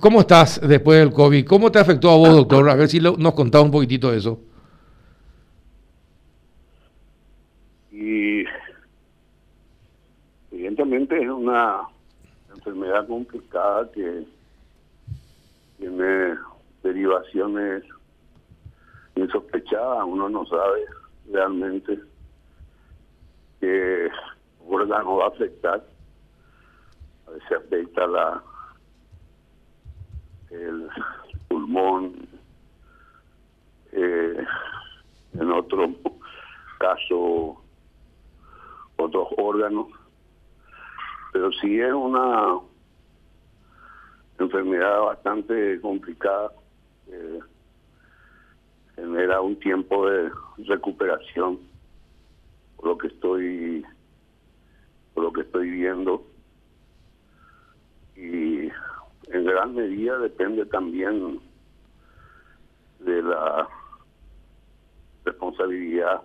¿cómo estás después del COVID? ¿Cómo te afectó a vos, doctor? A ver si nos contás un poquitito de eso. Y evidentemente es una enfermedad complicada que tiene derivaciones insospechadas, uno no sabe realmente qué órgano va a afectar. A veces afecta la el pulmón, eh, en otro caso otros órganos, pero sí es una enfermedad bastante complicada. Eh, genera un tiempo de recuperación por lo que estoy por lo que estoy viendo y en gran medida depende también de la responsabilidad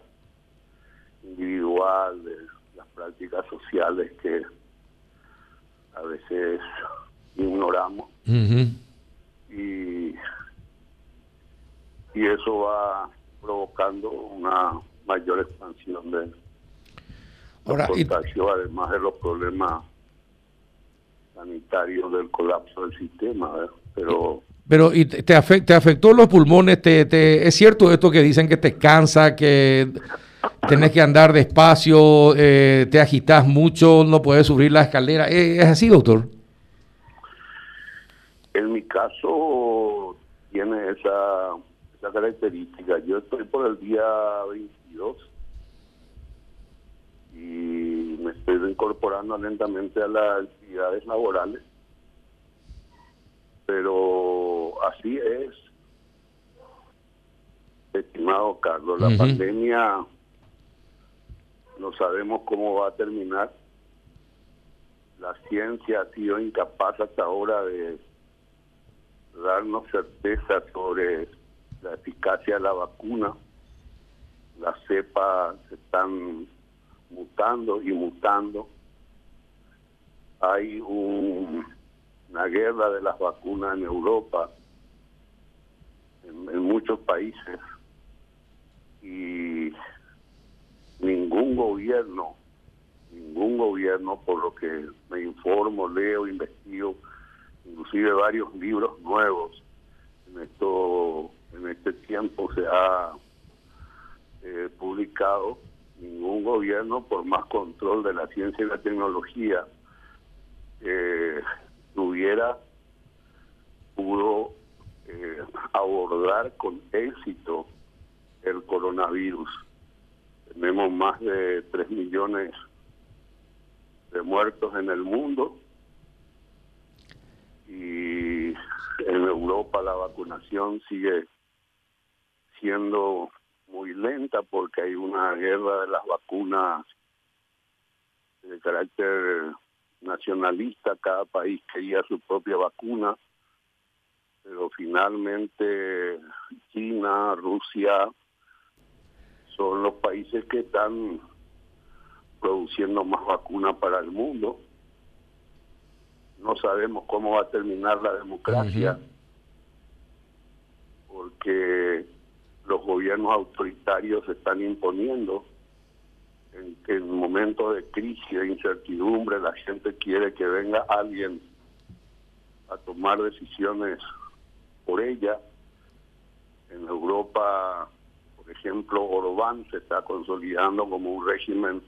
individual de las prácticas sociales que a veces ignoramos. Y y eso va provocando una mayor expansión de Ahora, además de los problemas sanitarios del colapso del sistema, pero pero y te, te afectó los pulmones, te, te, es cierto esto que dicen que te cansa, que tenés que andar despacio, eh, te agitas mucho, no puedes subir la escalera, ¿es así, doctor? En mi caso tiene esa esa característica. Yo estoy por el día 22 y me estoy incorporando lentamente a las actividades laborales, pero así es, estimado Carlos, la pandemia no sabemos cómo va a terminar. La ciencia ha sido incapaz hasta ahora de darnos certeza sobre la eficacia de la vacuna. Las cepas están mutando y mutando. Hay una guerra de las vacunas en Europa, en, muchos países, y ningún gobierno, ningún gobierno, por lo que me informo, leo, investigo, inclusive varios libros nuevos en esto en este tiempo se ha eh, publicado, ningún gobierno, por más control de la ciencia y la tecnología, eh, tuviera, pudo eh, abordar con éxito el coronavirus. Tenemos más de 3 millones de muertos en el mundo y en Europa la vacunación sigue siendo muy lenta porque hay una guerra de las vacunas de carácter nacionalista, cada país quería su propia vacuna, pero finalmente China, Rusia son los países que están produciendo más vacunas para el mundo. No sabemos cómo va a terminar la democracia, porque los gobiernos autoritarios están imponiendo, en momentos de crisis, de incertidumbre, la gente quiere que venga alguien a tomar decisiones por ella. En Europa, por ejemplo, Orbán se está consolidando como un régimen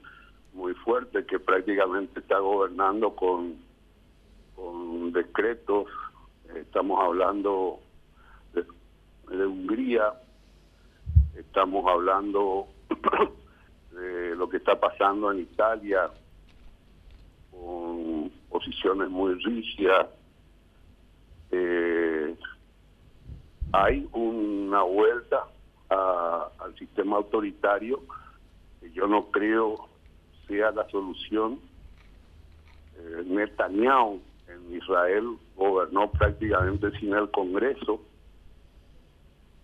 muy fuerte que prácticamente está gobernando con, con decretos. Estamos hablando de Hungría, Estamos hablando de lo que está pasando en Italia con posiciones muy rígidas. Eh, hay una vuelta al sistema autoritario que yo no creo sea la solución. Eh, Netanyahu en Israel gobernó prácticamente sin el Congreso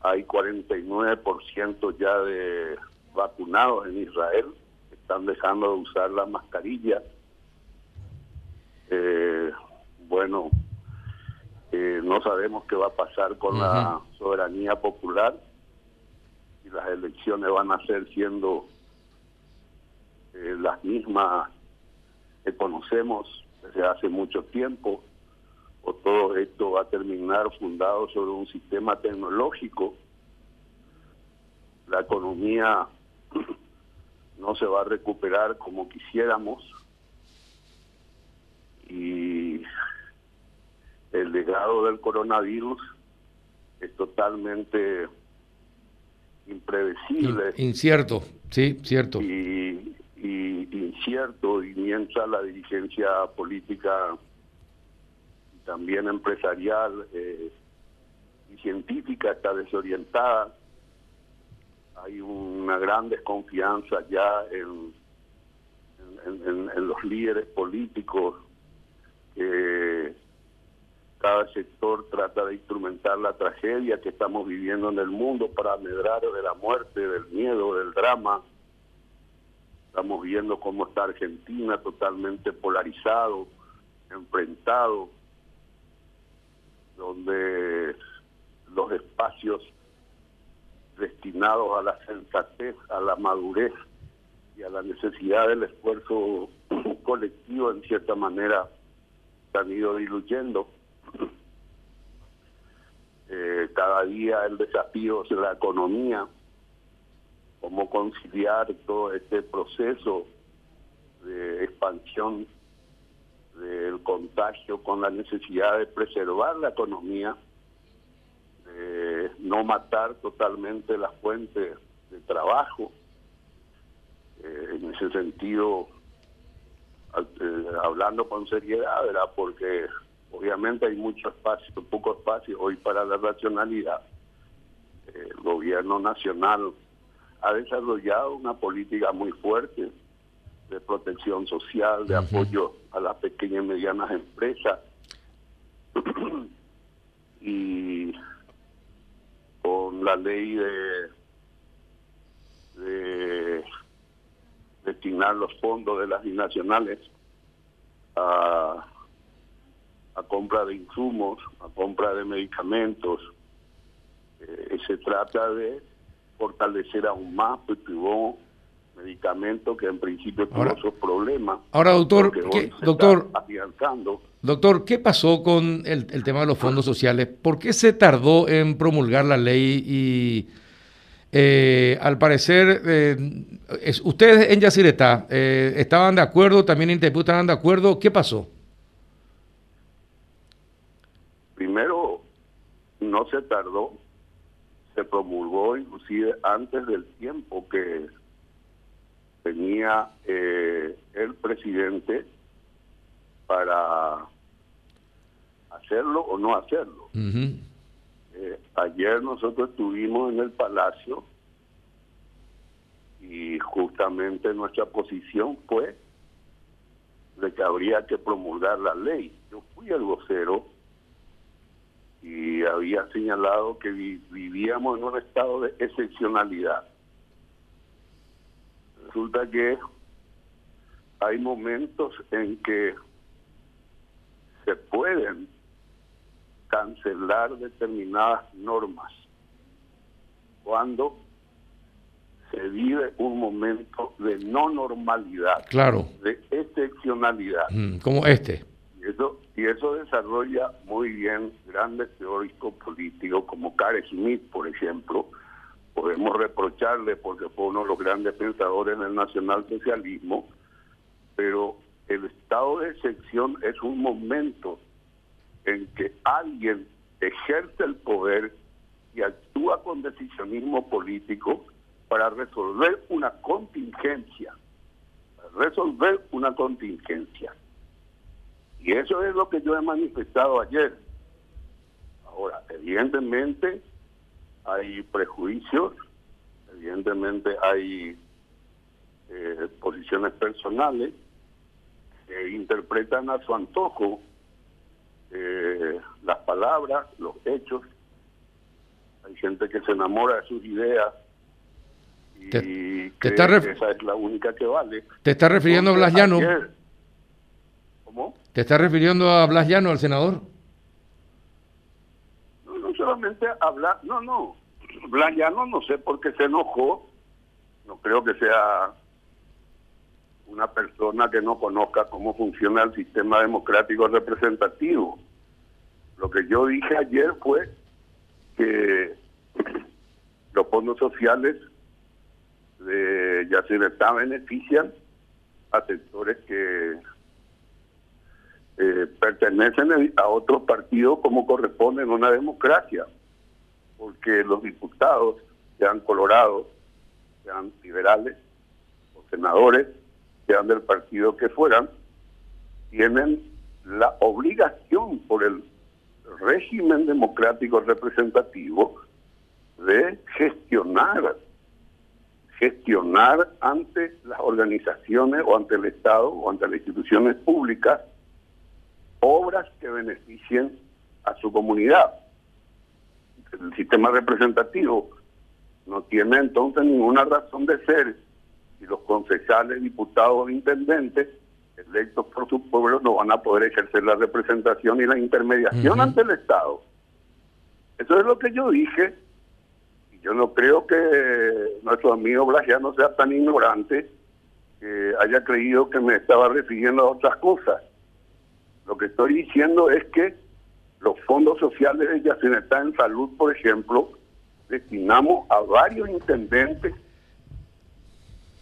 hay 49% ya de vacunados en Israel, están dejando de usar la mascarilla. Eh, bueno, Eh, no sabemos qué va a pasar con la soberanía popular y las elecciones van a ser siendo eh, las mismas que conocemos desde hace mucho tiempo o todo esto va a terminar fundado sobre un sistema tecnológico la economía no se va a recuperar como quisiéramos y el legado del coronavirus es totalmente impredecible. Incierto, sí, cierto. Y, incierto, y mientras la dirigencia política y también empresarial eh, y científica está desorientada, hay una gran desconfianza ya en, en, los líderes políticos cada sector trata de instrumentar la tragedia que estamos viviendo en el mundo para medrar de la muerte, del miedo, del drama. Estamos viendo cómo está Argentina totalmente polarizado, enfrentado, donde los espacios destinados a la sensatez, a la madurez y a la necesidad del esfuerzo colectivo, en cierta manera, se han ido diluyendo. Eh, cada día el desafío es la economía, cómo conciliar todo este proceso de expansión del contagio con la necesidad de preservar la economía eh, no matar totalmente la fuente de trabajo. Eh, en ese sentido, eh, hablando con seriedad, ¿verdad? Porque obviamente hay mucho espacio, poco espacio hoy para la racionalidad. El gobierno nacional ha desarrollado una política muy fuerte de protección social, de apoyo a las pequeñas y medianas empresas. y con la ley de, de destinar los fondos de las binacionales a, a compra de insumos, a compra de medicamentos. Eh, se trata de fortalecer aún más tuvo medicamentos que en principio tuvo esos problemas. Ahora, doctor, doctor, Doctor, ¿qué pasó con el, tema de los fondos sociales? ¿Por qué se tardó en promulgar la ley y eh, al parecer eh, ustedes en Yacyretá eh, estaban de acuerdo, también Interpú estaban de acuerdo? ¿Qué pasó? Primero, no se tardó, se promulgó inclusive antes del tiempo que tenía el presidente para hacerlo o no hacerlo. Eh, ayer nosotros estuvimos en el Palacio y justamente nuestra posición fue de que habría que promulgar la ley. Yo fui el vocero y había señalado que vivíamos en un estado de excepcionalidad. Resulta que hay momentos en que se pueden cancelar determinadas normas cuando se vive un momento de no normalidad, claro. de excepcionalidad. Mm, como este. Y eso, y eso desarrolla muy bien grandes teóricos políticos como Carl Smith, por ejemplo. Podemos reprocharle porque fue uno de los grandes pensadores del nacionalsocialismo, pero el estado de excepción es un momento en que alguien ejerce el poder y actúa con decisionismo político para resolver una contingencia, resolver una contingencia. Y eso es lo que yo he manifestado ayer. Ahora, evidentemente hay prejuicios, evidentemente hay eh, posiciones personales, interpretan a su antojo eh, las palabras, los hechos. Hay gente que se enamora de sus ideas y que esa es la única que vale. ¿Te está refiriendo a Blas Llano? ¿Cómo? ¿Te está refiriendo a Blas Llano, al senador? Solamente hablar, no, no, Blayano no sé por qué se enojó, no creo que sea una persona que no conozca cómo funciona el sistema democrático representativo. Lo que yo dije ayer fue que los fondos sociales de Yacyretá benefician a sectores que eh, pertenecen a otros partidos como corresponde en una democracia, porque los diputados, sean colorados, sean liberales o senadores, sean del partido que fueran, tienen la obligación por el régimen democrático representativo de gestionar, gestionar ante las organizaciones o ante el Estado o ante las instituciones públicas obras que beneficien a su comunidad. El sistema representativo no tiene entonces ninguna razón de ser y los concejales, diputados intendentes electos por su pueblo no van a poder ejercer la representación y la intermediación ante el Estado. Eso es lo que yo dije. Y yo no creo que nuestro amigo Blasiano sea tan ignorante que haya creído que me estaba refiriendo a otras cosas. Lo que estoy diciendo es que los fondos sociales de Yacinetá en salud, por ejemplo, destinamos a varios intendentes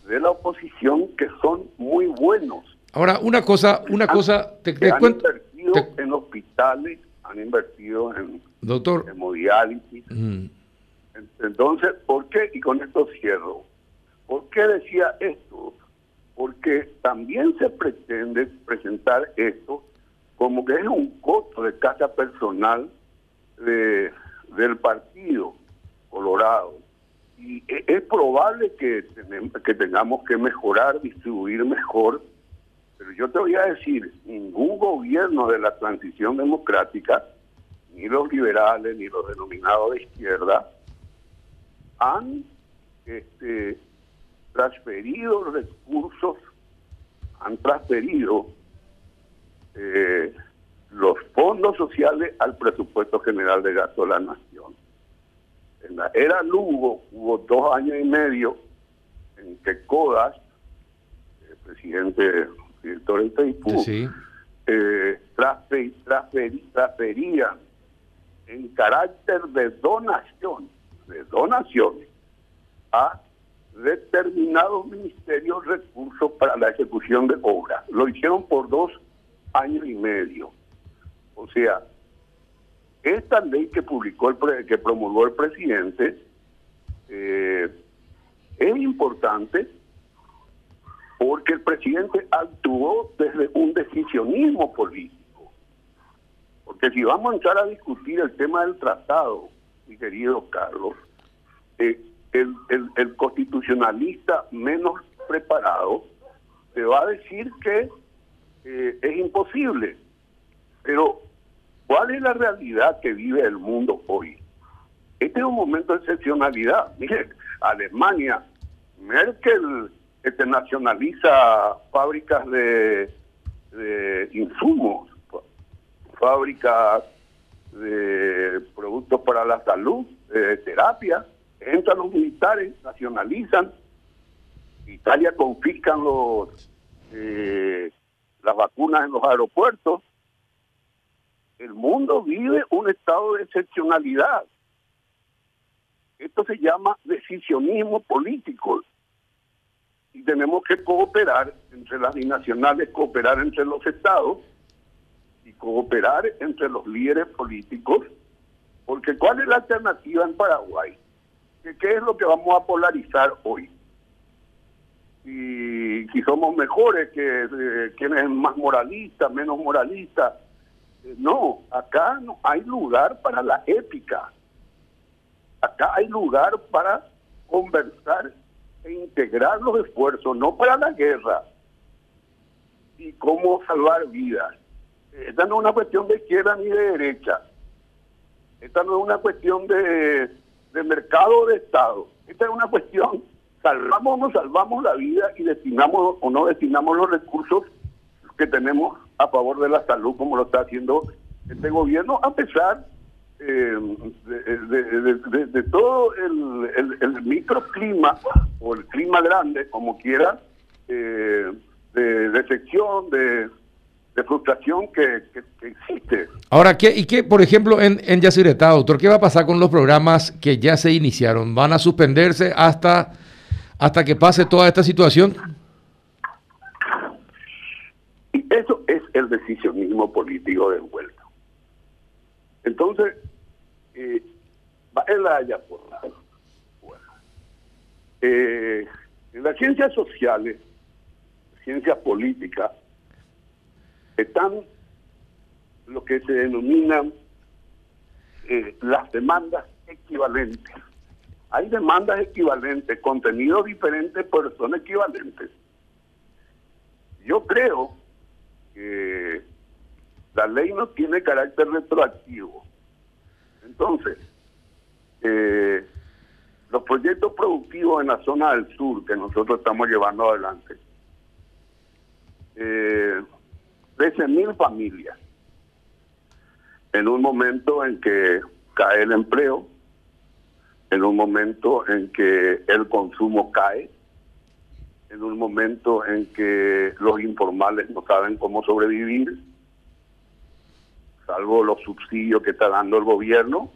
de la oposición que son muy buenos. Ahora, una cosa, una cosa, te, han invertido en hospitales, han invertido en, Doctor. hemodiálisis. Entonces, ¿por qué? Y con esto cierro. ¿Por qué decía esto? Porque también se pretende presentar esto como que es un costo de casa personal de, del partido Colorado. Y e, es probable que, que tengamos que mejorar, distribuir mejor, pero yo te voy a decir, ningún gobierno de la transición democrática, ni los liberales, ni los denominados de izquierda, han este, transferido recursos, han transferido eh, los fondos sociales al presupuesto general de gasto de la nación. En la era Lugo hubo dos años y medio en que CODAS, el presidente director del TAIPU, eh, transfería en carácter de donación, de donaciones, a determinados ministerios recursos para la ejecución de obras. Lo hicieron por dos años y medio. O sea, esta ley que publicó el que promulgó el presidente eh, es importante porque el presidente actuó desde un decisionismo político. Porque si vamos a entrar a discutir el tema del tratado, mi querido Carlos, eh, el, el constitucionalista menos preparado te va a decir que eh, es imposible. Pero, ¿cuál es la realidad que vive el mundo hoy? Este es un momento de excepcionalidad. Mire, Alemania, Merkel este, nacionaliza fábricas de, insumos, fábricas de productos para la salud, de terapia. Entran los militares, nacionalizan. Italia confiscan los eh, las vacunas en los aeropuertos. El mundo vive un estado de excepcionalidad. Esto se llama decisionismo político. Y tenemos que cooperar entre las binacionales, cooperar entre los estados y cooperar entre los líderes políticos. Porque ¿cuál es la alternativa en Paraguay? ¿Qué es lo que vamos a polarizar hoy? Y si somos mejores que eh, quienes es más moralista, menos moralista. Eh, no, acá no hay lugar para la épica. Acá hay lugar para conversar e integrar los esfuerzos, no para la guerra y cómo salvar vidas. Esta no es una cuestión de izquierda ni de derecha. Esta no es una cuestión de, de mercado o de Estado. Esta es una cuestión salvamos o no salvamos la vida y destinamos o no destinamos los recursos que tenemos a favor de la salud como lo está haciendo este gobierno, a pesar eh, de, todo el, microclima o el clima grande, como quiera, eh, de decepción, de, frustración que, existe. Ahora, ¿qué, ¿y qué, por ejemplo, en, en Yacyretá, doctor, qué va a pasar con los programas que ya se iniciaron? ¿Van a suspenderse hasta, hasta que pase toda esta situación? Y eso es el decisionismo político de vuelta. Entonces, eh, él haya por bueno, eh, en las ciencias sociales, ciencias políticas, están lo que se denominan eh, las demandas equivalentes. Hay demandas equivalentes, contenidos diferentes, pero son equivalentes. Yo creo que la ley no tiene carácter retroactivo. Entonces, eh, los proyectos productivos en la zona del sur que nosotros estamos llevando adelante, eh, 13.000 familias, en un momento en que cae el empleo, en un momento en que el consumo cae, en un momento en que los informales no saben cómo sobrevivir, salvo los subsidios que está dando el gobierno.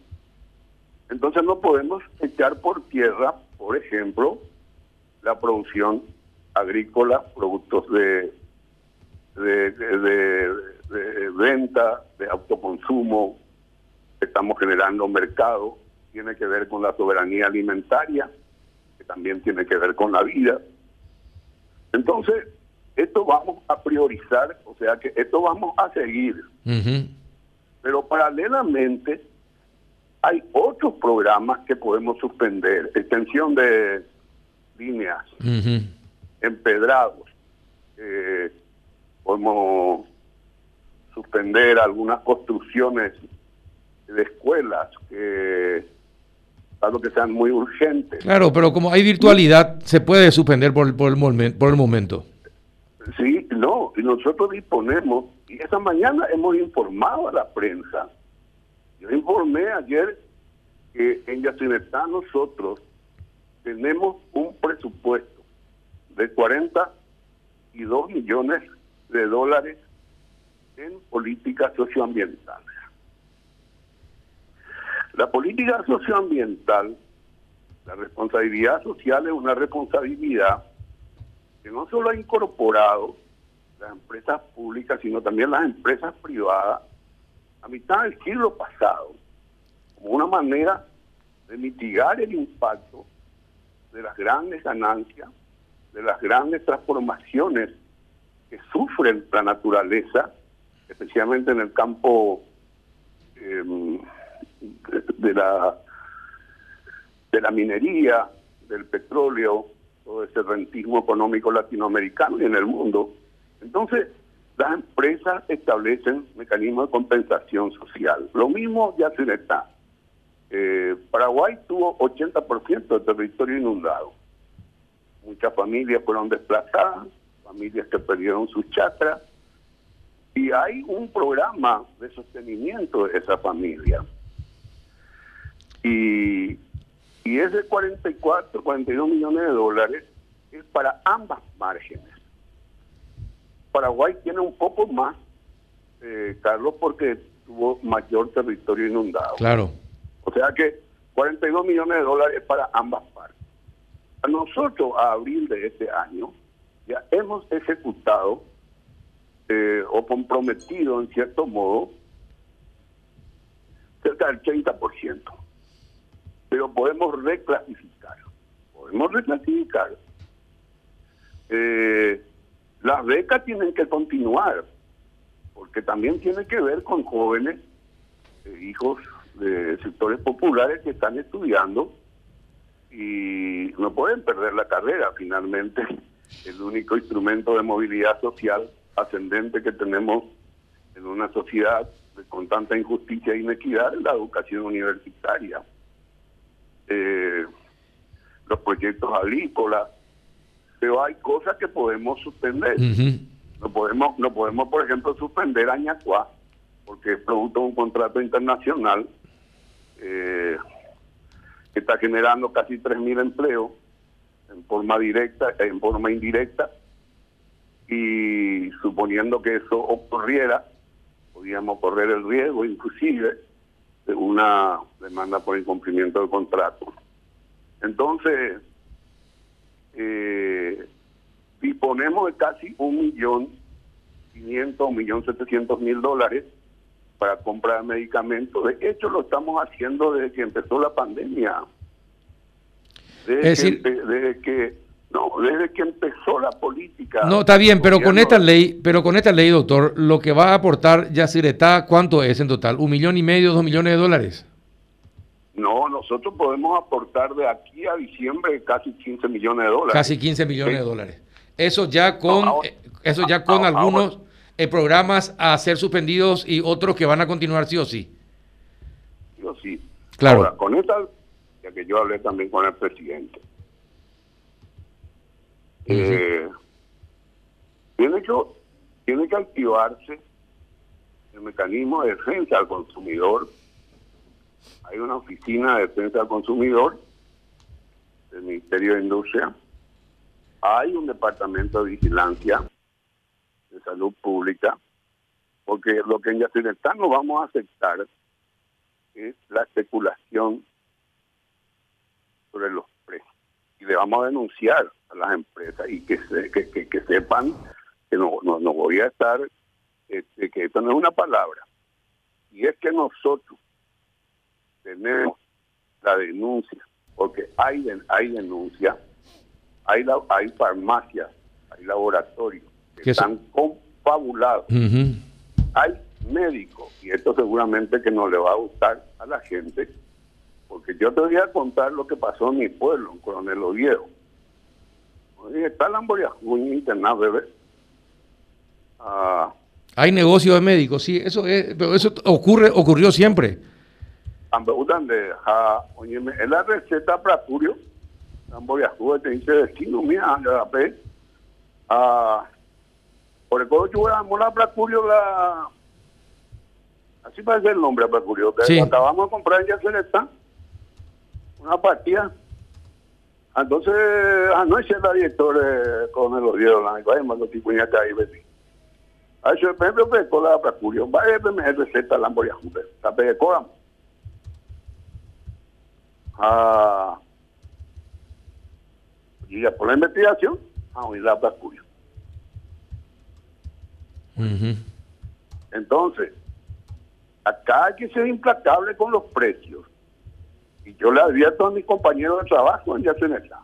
Entonces no podemos echar por tierra, por ejemplo, la producción agrícola, productos de, venta, de autoconsumo, estamos generando mercado, tiene que ver con la soberanía alimentaria, que también tiene que ver con la vida. Entonces, esto vamos a priorizar, o sea que esto vamos a seguir. Pero paralelamente hay otros programas que podemos suspender, extensión de líneas, empedrados, eh, podemos suspender algunas construcciones de escuelas que algo que sean muy urgentes. Claro, pero como hay virtualidad, se puede suspender por, por, el, por el momento. Sí, no, y nosotros disponemos, y esa mañana hemos informado a la prensa. Yo informé ayer que en Yacinetá nosotros tenemos un presupuesto de 42 millones de dólares en políticas socioambientales. La política socioambiental, la responsabilidad social es una responsabilidad que no solo ha incorporado las empresas públicas, sino también las empresas privadas a mitad del siglo pasado, como una manera de mitigar el impacto de las grandes ganancias, de las grandes transformaciones que sufren la naturaleza, especialmente en el campo em, de, la de la minería, del petróleo, todo ese rentismo económico latinoamericano y en el mundo. Entonces, las empresas establecen mecanismos de compensación social. Lo mismo ya se está. Eh, Paraguay tuvo 80% del territorio inundado. Muchas familias fueron desplazadas, familias que perdieron sus chacras, y hay un programa de sostenimiento de esa familia. Y y ese 44, 42 millones de dólares es para ambas márgenes. Paraguay tiene un poco más, eh, Carlos, porque tuvo mayor territorio inundado. Claro. O sea que 42 millones de dólares para ambas partes. A nosotros, a abril de este año, ya hemos ejecutado eh, o comprometido, en cierto modo, cerca del 30% pero podemos reclasificar. Podemos reclasificar. Eh, las becas tienen que continuar, porque también tiene que ver con jóvenes, eh, hijos de sectores populares que están estudiando y no pueden perder la carrera. Finalmente, el único instrumento de movilidad social ascendente que tenemos en una sociedad con tanta injusticia e inequidad es la educación universitaria. Eh, los proyectos agrícolas, pero hay cosas que podemos suspender. No podemos, no podemos, por ejemplo, suspender Añacuá, porque es producto de un contrato internacional eh, que está generando casi 3.000 empleos en forma directa, en forma indirecta, y suponiendo que eso ocurriera, podríamos correr el riesgo inclusive una demanda por incumplimiento del contrato. Entonces, eh, disponemos de casi un millón quinientos, un millón setecientos mil dólares para comprar medicamentos. De hecho, lo estamos haciendo desde que empezó la pandemia. Desde, que, desde que no, desde que empezó la política. No, está bien, pero con esta ley, pero con esta ley, doctor, lo que va a aportar Yacyretá, ¿cuánto es en total? ¿Un millón y medio, dos millones de dólares? No, nosotros podemos aportar de aquí a diciembre casi 15 millones de dólares. Casi 15 millones de dólares. Eso ya con, eh, eso ya con algunos eh, programas a ser suspendidos y otros que van a continuar sí o sí. Sí o sí. Claro. Ahora, con esta, ya que yo hablé también con el presidente, eh, tiene, que, tiene que activarse el mecanismo de defensa al consumidor. Hay una oficina de defensa al consumidor del Ministerio de Industria. Hay un departamento de vigilancia de salud pública, porque lo que en Yacinetá no vamos a aceptar es la especulación sobre los. Y le vamos a denunciar a las empresas y que, que, que, sepan que no, no, no, voy a estar, este, que esto no es una palabra. Y es que nosotros tenemos la denuncia, porque hay, hay denuncia, hay, la, hay farmacias, hay laboratorios que están confabulados. Hay médicos, y esto seguramente que no le va a gustar a la gente, yo te voy a contar lo que pasó en mi pueblo, en Coronel Oviedo. Está la muy internado, bebé. Ah, Hay negocio de médicos, sí, eso es, pero eso ocurre, ocurrió siempre. Es la receta para Curio, te dice destino, mira, ah, por el codo yo la Pracurio la así parece el nombre Pracurio que acabamos de comprar ya se le está una partida. Entonces anoche la directora con el odio la vaya más tipo ya ahí ves a eso por ejemplo pues con la Pracurio vaya me receta la amboria junta la pegue coram ah y ya por la investigación a oír la Pracurio entonces, acá hay que ser implacable con los precios. Y yo le advierto a mis compañeros de trabajo en Yaceneta.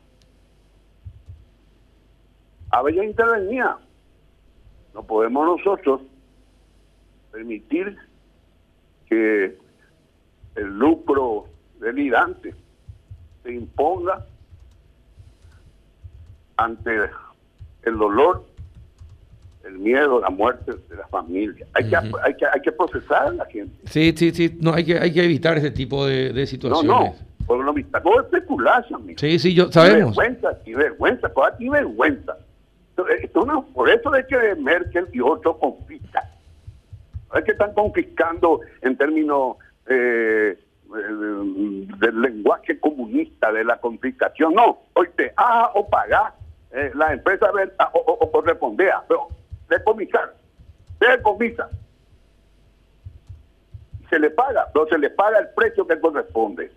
A ver, ya intervenía. No podemos nosotros permitir que el lucro delirante se imponga ante el dolor el miedo, la muerte de la familia. Hay, que, hay, que, hay que procesar a la gente. Sí, sí, sí, no, hay que, hay que evitar ese tipo de, de situaciones. No, no, por lo mismo, todo especular, Sí, sí, yo, sabemos. Y vergüenza, y vergüenza, y vergüenza. Esto no, por eso es que Merkel y otros confiscan. Es que están confiscando en términos eh, del lenguaje comunista, de la confiscación. No, hoy te haga o paga eh, la empresa o, o, o correspondea. Pero decomisar, decomisa. Se le paga, pero se le paga el precio que corresponde.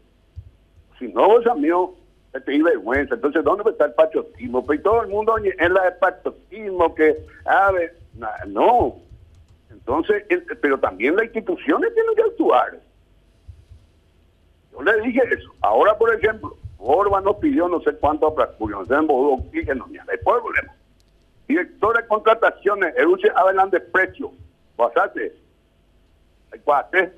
Si no, vos amigo, te di vergüenza. Entonces, ¿dónde está el patriotismo? Pues todo el mundo en la de patriotismo, que, a ver, no. Entonces, pero también las instituciones tienen que actuar. Yo le dije eso. Ahora, por ejemplo, Orban nos pidió no sé cuánto para no sé, oxígeno, ni hay problema director de contrataciones, el hablan de precio. Basate. Cuate.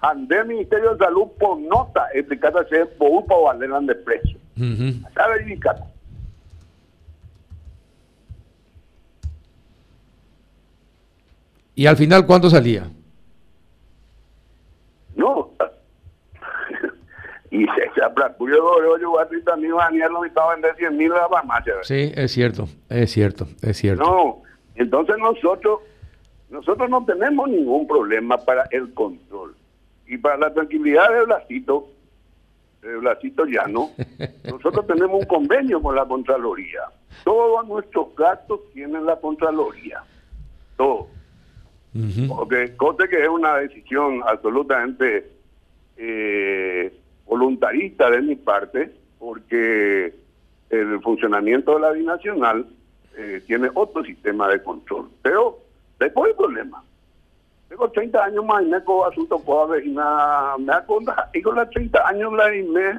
Ande Ministerio de Salud por nota explicada se por para valer de precio. ¿Sabe ¿Y al final cuánto salía? No, y se así también Daniel lo estaba vender 100 mil a la farmacia. Sí, es cierto, es cierto, es cierto. No, entonces nosotros, nosotros no tenemos ningún problema para el control. Y para la tranquilidad de Blasito, de Blasito Llano, nosotros tenemos un convenio con la Contraloría. Todos nuestros gastos tienen la Contraloría. Todos. Porque cosa que es una decisión absolutamente eh, voluntarista de mi parte, porque el funcionamiento de la binacional eh, tiene otro sistema de control. Pero después el problema. Tengo 30 años más y me asunto pobre y me aconda y con los 30 años la y me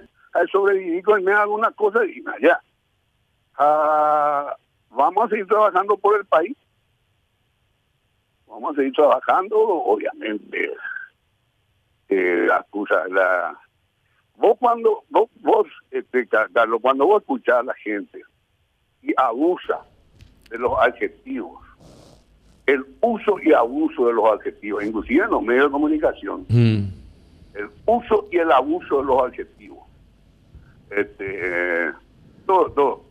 sobreviví y me hago una cosa y ya. Ah, vamos a seguir trabajando por el país. Vamos a seguir trabajando, obviamente. Eh, la la vos cuando vos, vos este, Carlos, cuando vos escuchás a la gente y abusa de los adjetivos el uso y abuso de los adjetivos, inclusive en los medios de comunicación, mm. el uso y el abuso de los adjetivos. Este, todo, todo.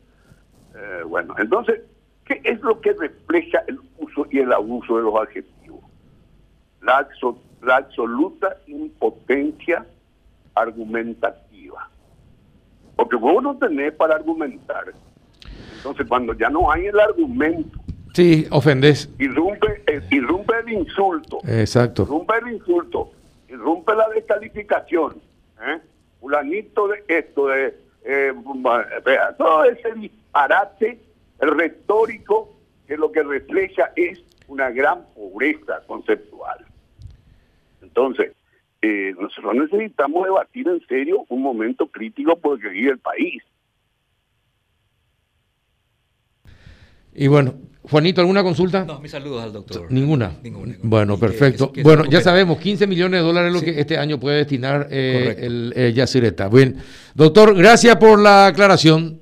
Eh, bueno, entonces, ¿qué es lo que refleja el uso y el abuso de los adjetivos? La, la absoluta impotencia argumentativa. Porque vos no tenés para argumentar. Entonces, cuando ya no hay el argumento, Sí, ofendes. Irrumpe, eh, irrumpe el insulto. Exacto. Irrumpe el insulto. Irrumpe la descalificación. ¿eh? Fulanito de esto, de. Eh, todo ese disparate retórico que lo que refleja es una gran pobreza conceptual. Entonces, eh, nosotros necesitamos debatir en serio un momento crítico por el que vive el país. Y bueno, Juanito, ¿alguna consulta? No, mis saludos al doctor. ¿Ninguna? Ninguna. Bueno, perfecto. bueno, ya sabemos, 15 millones de dólares es lo que este año puede destinar eh, el eh, Yacireta. Bien, doctor, gracias por la aclaración.